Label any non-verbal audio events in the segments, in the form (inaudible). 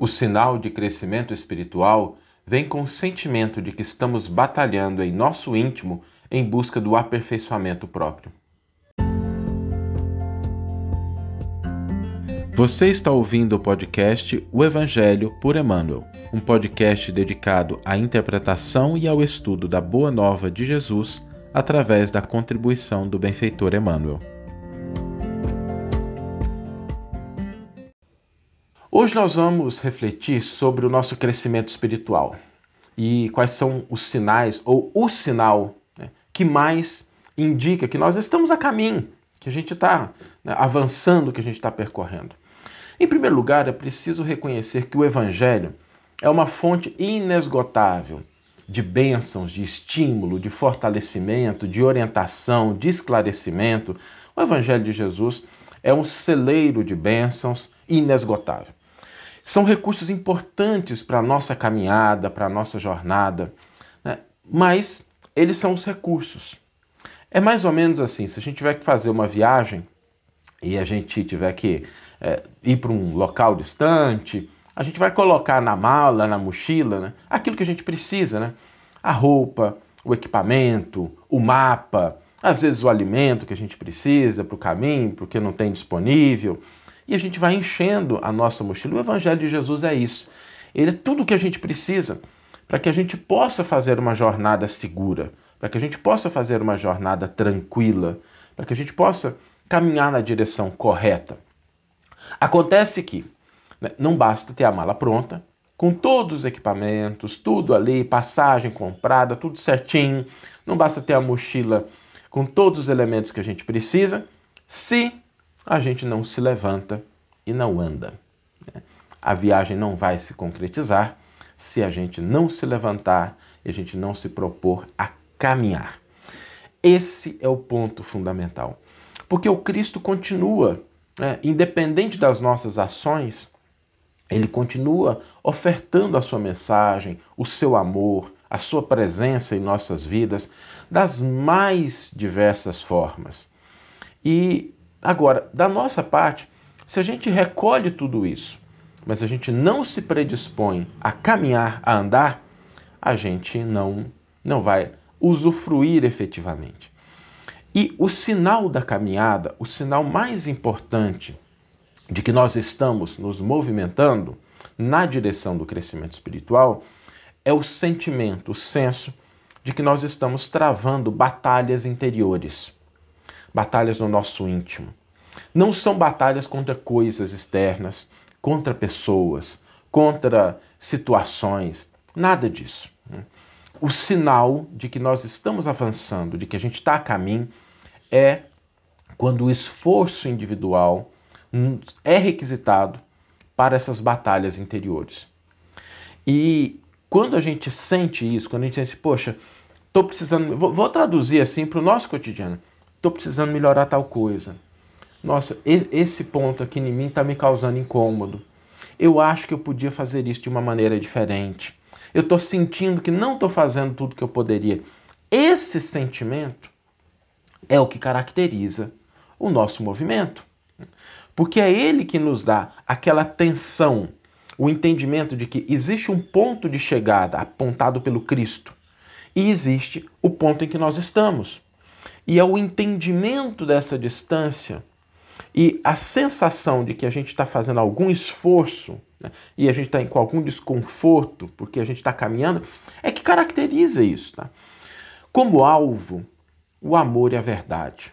O sinal de crescimento espiritual vem com o sentimento de que estamos batalhando em nosso íntimo em busca do aperfeiçoamento próprio. Você está ouvindo o podcast O Evangelho por Emmanuel, um podcast dedicado à interpretação e ao estudo da Boa Nova de Jesus através da contribuição do benfeitor Emmanuel. Hoje nós vamos refletir sobre o nosso crescimento espiritual e quais são os sinais ou o sinal né, que mais indica que nós estamos a caminho, que a gente está né, avançando, que a gente está percorrendo. Em primeiro lugar, é preciso reconhecer que o Evangelho é uma fonte inesgotável de bênçãos, de estímulo, de fortalecimento, de orientação, de esclarecimento. O Evangelho de Jesus é um celeiro de bênçãos inesgotável. São recursos importantes para a nossa caminhada, para a nossa jornada, né? mas eles são os recursos. É mais ou menos assim: se a gente tiver que fazer uma viagem e a gente tiver que é, ir para um local distante, a gente vai colocar na mala, na mochila, né, aquilo que a gente precisa, né? A roupa, o equipamento, o mapa, às vezes o alimento que a gente precisa para o caminho, porque não tem disponível. E a gente vai enchendo a nossa mochila. O Evangelho de Jesus é isso. Ele é tudo o que a gente precisa para que a gente possa fazer uma jornada segura, para que a gente possa fazer uma jornada tranquila, para que a gente possa caminhar na direção correta. Acontece que né, não basta ter a mala pronta, com todos os equipamentos, tudo ali, passagem comprada, tudo certinho. Não basta ter a mochila com todos os elementos que a gente precisa, se a gente não se levanta e não anda. Né. A viagem não vai se concretizar se a gente não se levantar e a gente não se propor a caminhar. Esse é o ponto fundamental. Porque o Cristo continua né, independente das nossas ações, ele continua ofertando a sua mensagem, o seu amor, a sua presença em nossas vidas das mais diversas formas. E agora, da nossa parte, se a gente recolhe tudo isso, mas a gente não se predispõe a caminhar, a andar, a gente não não vai usufruir efetivamente. E o sinal da caminhada, o sinal mais importante de que nós estamos nos movimentando na direção do crescimento espiritual é o sentimento, o senso de que nós estamos travando batalhas interiores, batalhas no nosso íntimo. Não são batalhas contra coisas externas, contra pessoas, contra situações, nada disso o sinal de que nós estamos avançando, de que a gente está a caminho, é quando o esforço individual é requisitado para essas batalhas interiores. E quando a gente sente isso, quando a gente sente, poxa, estou precisando, vou, vou, traduzir assim para o nosso cotidiano, estou precisando melhorar tal coisa. Nossa, esse ponto aqui em mim está me causando incômodo. Eu acho que eu podia fazer isso de uma maneira diferente eu estou sentindo que não estou fazendo tudo que eu poderia. Esse sentimento é o que caracteriza o nosso movimento. Porque é ele que nos dá aquela tensão, o entendimento de que existe um ponto de chegada apontado pelo Cristo e existe o ponto em que nós estamos. E é o entendimento dessa distância e a sensação de que a gente está fazendo algum esforço né, e a gente está com algum desconforto porque a gente está caminhando, é que caracteriza isso. Tá? Como alvo, o amor e a verdade.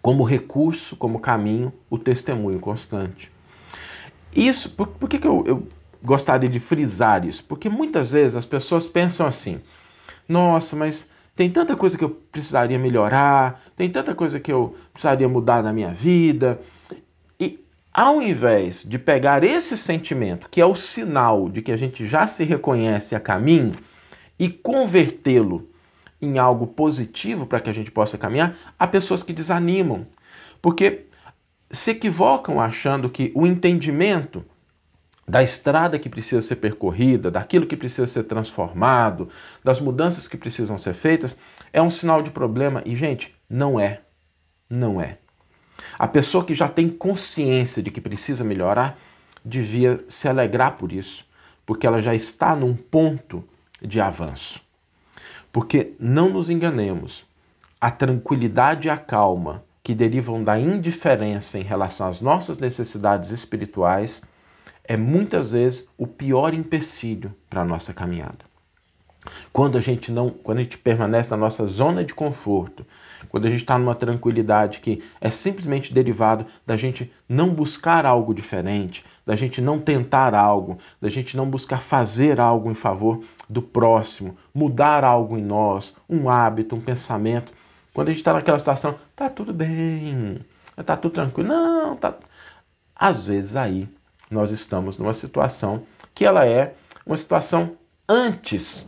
Como recurso, como caminho, o testemunho constante. Isso, por, por que, que eu, eu gostaria de frisar isso? Porque muitas vezes as pessoas pensam assim: nossa, mas tem tanta coisa que eu precisaria melhorar, tem tanta coisa que eu precisaria mudar na minha vida. E ao invés de pegar esse sentimento, que é o sinal de que a gente já se reconhece a caminho, e convertê-lo em algo positivo para que a gente possa caminhar, há pessoas que desanimam, porque se equivocam achando que o entendimento da estrada que precisa ser percorrida, daquilo que precisa ser transformado, das mudanças que precisam ser feitas, é um sinal de problema. E, gente, não é. Não é. A pessoa que já tem consciência de que precisa melhorar devia se alegrar por isso, porque ela já está num ponto de avanço. Porque não nos enganemos, a tranquilidade e a calma que derivam da indiferença em relação às nossas necessidades espirituais é muitas vezes o pior empecilho para a nossa caminhada. Quando a gente não, quando a gente permanece na nossa zona de conforto, quando a gente está numa tranquilidade que é simplesmente derivado da gente não buscar algo diferente, da gente não tentar algo, da gente não buscar fazer algo em favor do próximo, mudar algo em nós, um hábito, um pensamento. Quando a gente está naquela situação, tá tudo bem, tá tudo tranquilo, não, tá. Às vezes aí nós estamos numa situação que ela é uma situação antes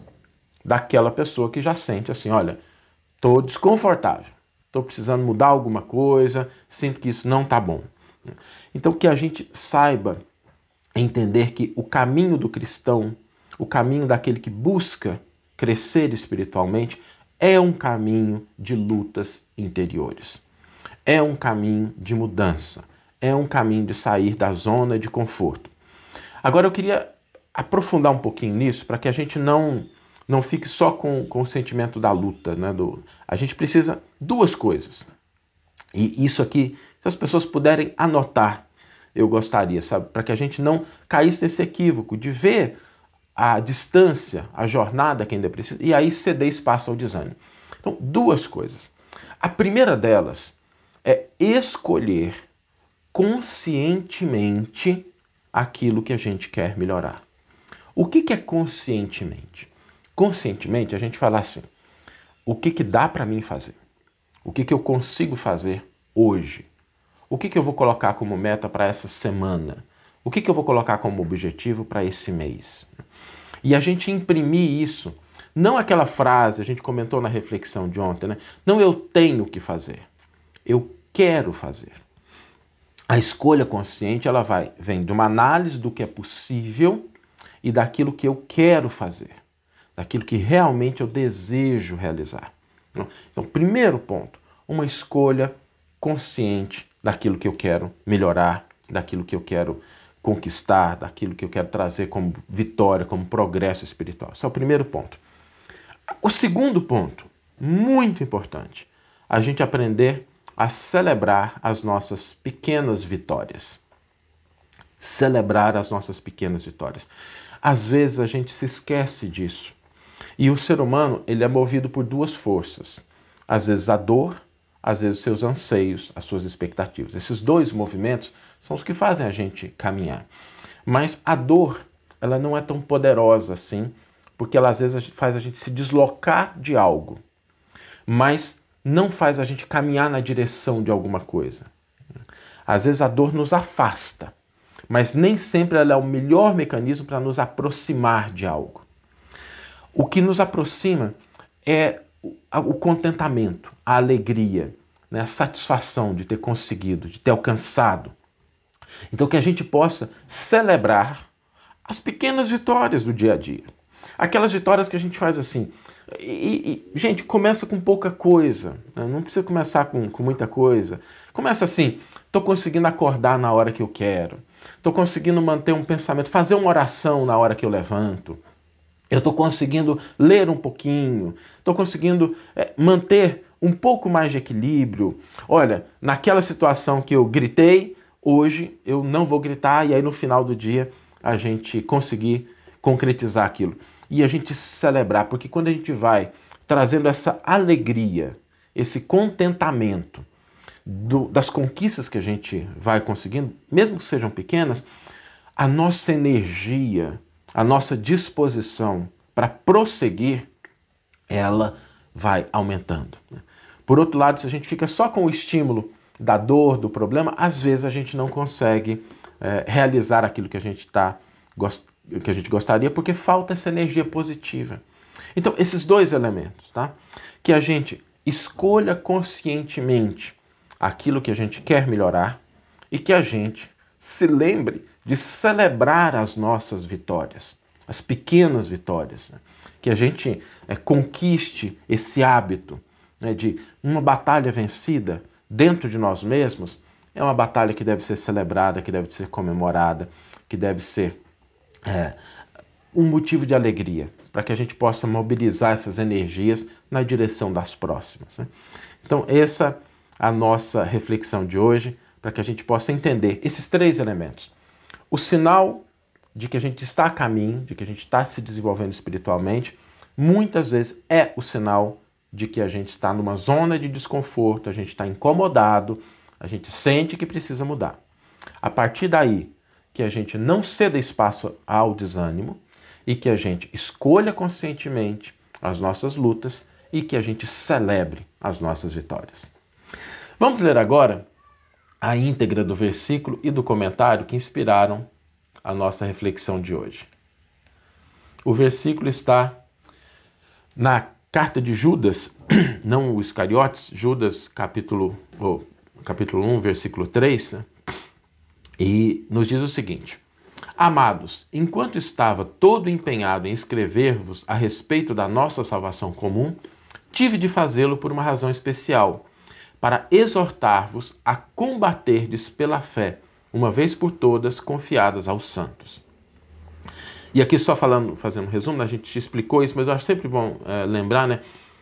daquela pessoa que já sente assim, olha, estou desconfortável, estou precisando mudar alguma coisa, sinto que isso não está bom. Então que a gente saiba entender que o caminho do cristão, o caminho daquele que busca crescer espiritualmente, é um caminho de lutas interiores. É um caminho de mudança. É um caminho de sair da zona de conforto. Agora eu queria aprofundar um pouquinho nisso para que a gente não não fique só com, com o sentimento da luta. Né? Do, a gente precisa duas coisas. E isso aqui, se as pessoas puderem anotar, eu gostaria, sabe? Para que a gente não caísse nesse equívoco de ver a distância, a jornada que ainda precisa, e aí ceder espaço ao desânimo. Então, duas coisas. A primeira delas é escolher conscientemente aquilo que a gente quer melhorar. O que, que é conscientemente? conscientemente a gente falar assim: o que, que dá para mim fazer? O que, que eu consigo fazer hoje? O que, que eu vou colocar como meta para essa semana? O que, que eu vou colocar como objetivo para esse mês? E a gente imprimir isso, não aquela frase, a gente comentou na reflexão de ontem, né? Não eu tenho que fazer, eu quero fazer. A escolha consciente, ela vai, vem de uma análise do que é possível e daquilo que eu quero fazer daquilo que realmente eu desejo realizar. Então, primeiro ponto, uma escolha consciente daquilo que eu quero melhorar, daquilo que eu quero conquistar, daquilo que eu quero trazer como vitória, como progresso espiritual. Esse é o primeiro ponto. O segundo ponto, muito importante, a gente aprender a celebrar as nossas pequenas vitórias. Celebrar as nossas pequenas vitórias. Às vezes a gente se esquece disso. E o ser humano, ele é movido por duas forças. Às vezes a dor, às vezes seus anseios, as suas expectativas. Esses dois movimentos são os que fazem a gente caminhar. Mas a dor, ela não é tão poderosa assim, porque ela às vezes faz a gente se deslocar de algo, mas não faz a gente caminhar na direção de alguma coisa. Às vezes a dor nos afasta, mas nem sempre ela é o melhor mecanismo para nos aproximar de algo. O que nos aproxima é o contentamento, a alegria, né? a satisfação de ter conseguido, de ter alcançado. Então, que a gente possa celebrar as pequenas vitórias do dia a dia. Aquelas vitórias que a gente faz assim. E, e gente, começa com pouca coisa. Né? Não precisa começar com, com muita coisa. Começa assim: estou conseguindo acordar na hora que eu quero. Estou conseguindo manter um pensamento, fazer uma oração na hora que eu levanto. Eu estou conseguindo ler um pouquinho, estou conseguindo é, manter um pouco mais de equilíbrio. Olha, naquela situação que eu gritei, hoje eu não vou gritar, e aí no final do dia a gente conseguir concretizar aquilo. E a gente celebrar, porque quando a gente vai trazendo essa alegria, esse contentamento do, das conquistas que a gente vai conseguindo, mesmo que sejam pequenas, a nossa energia a nossa disposição para prosseguir, ela vai aumentando. Né? Por outro lado, se a gente fica só com o estímulo da dor, do problema, às vezes a gente não consegue é, realizar aquilo que a gente tá, que a gente gostaria, porque falta essa energia positiva. Então, esses dois elementos, tá? Que a gente escolha conscientemente aquilo que a gente quer melhorar e que a gente se lembre de celebrar as nossas vitórias, as pequenas vitórias, né? que a gente é, conquiste esse hábito né, de uma batalha vencida dentro de nós mesmos é uma batalha que deve ser celebrada, que deve ser comemorada, que deve ser é, um motivo de alegria, para que a gente possa mobilizar essas energias na direção das próximas. Né? Então, essa é a nossa reflexão de hoje, para que a gente possa entender esses três elementos. O sinal de que a gente está a caminho, de que a gente está se desenvolvendo espiritualmente, muitas vezes é o sinal de que a gente está numa zona de desconforto, a gente está incomodado, a gente sente que precisa mudar. A partir daí, que a gente não ceda espaço ao desânimo e que a gente escolha conscientemente as nossas lutas e que a gente celebre as nossas vitórias. Vamos ler agora a íntegra do versículo e do comentário que inspiraram a nossa reflexão de hoje. O versículo está na carta de Judas, (clears throat) não o Iscariotes, Judas capítulo, oh, capítulo 1, versículo 3, né? E nos diz o seguinte: Amados, enquanto estava todo empenhado em escrever-vos a respeito da nossa salvação comum, tive de fazê-lo por uma razão especial, para exortar-vos a combaterdes pela fé, uma vez por todas confiadas aos santos. E aqui só falando, fazendo um resumo, a gente explicou isso, mas eu acho sempre bom é, lembrar, né?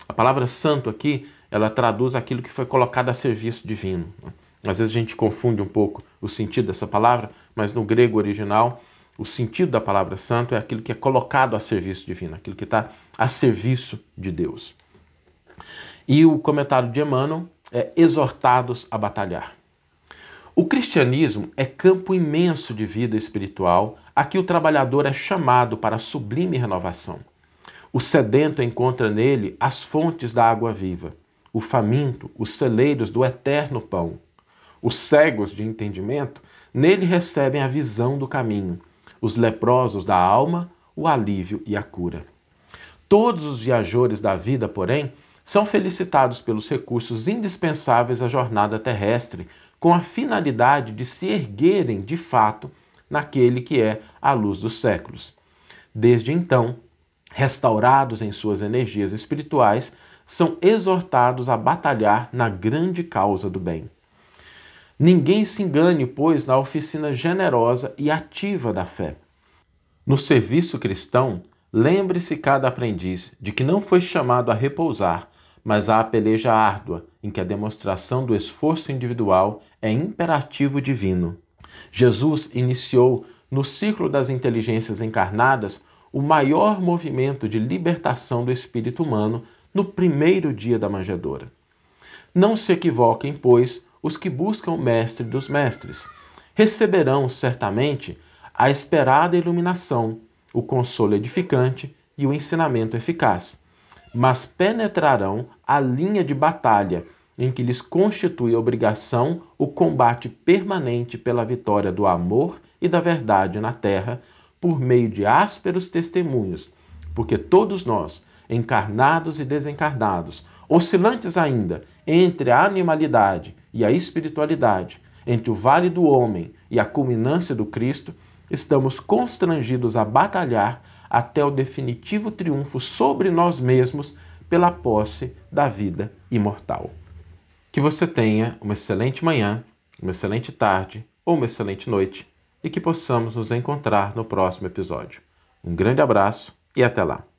A palavra santo aqui, ela traduz aquilo que foi colocado a serviço divino. Né? Às vezes a gente confunde um pouco o sentido dessa palavra, mas no grego original, o sentido da palavra santo é aquilo que é colocado a serviço divino, aquilo que está a serviço de Deus. E o comentário de Emmanuel é exortados a batalhar. O cristianismo é campo imenso de vida espiritual a que o trabalhador é chamado para sublime renovação. O sedento encontra nele as fontes da água viva, o faminto, os celeiros do eterno pão. Os cegos de entendimento nele recebem a visão do caminho, os leprosos da alma, o alívio e a cura. Todos os viajores da vida, porém, são felicitados pelos recursos indispensáveis à jornada terrestre, com a finalidade de se erguerem de fato naquele que é a luz dos séculos. Desde então, restaurados em suas energias espirituais, são exortados a batalhar na grande causa do bem. Ninguém se engane, pois, na oficina generosa e ativa da fé. No serviço cristão, lembre-se cada aprendiz de que não foi chamado a repousar, mas à peleja árdua, em que a demonstração do esforço individual é imperativo divino. Jesus iniciou, no ciclo das inteligências encarnadas, o maior movimento de libertação do espírito humano no primeiro dia da manjedoura. Não se equivoquem, pois, os que buscam o Mestre dos Mestres. Receberão, certamente, a esperada iluminação, o consolo edificante e o ensinamento eficaz, mas penetrarão a linha de batalha em que lhes constitui obrigação o combate permanente pela vitória do amor e da verdade na terra, por meio de ásperos testemunhos, porque todos nós, encarnados e desencarnados, oscilantes ainda entre a animalidade e a espiritualidade, entre o vale do homem e a culminância do Cristo, estamos constrangidos a batalhar até o definitivo triunfo sobre nós mesmos pela posse da vida imortal. Que você tenha uma excelente manhã, uma excelente tarde ou uma excelente noite e que possamos nos encontrar no próximo episódio. Um grande abraço e até lá!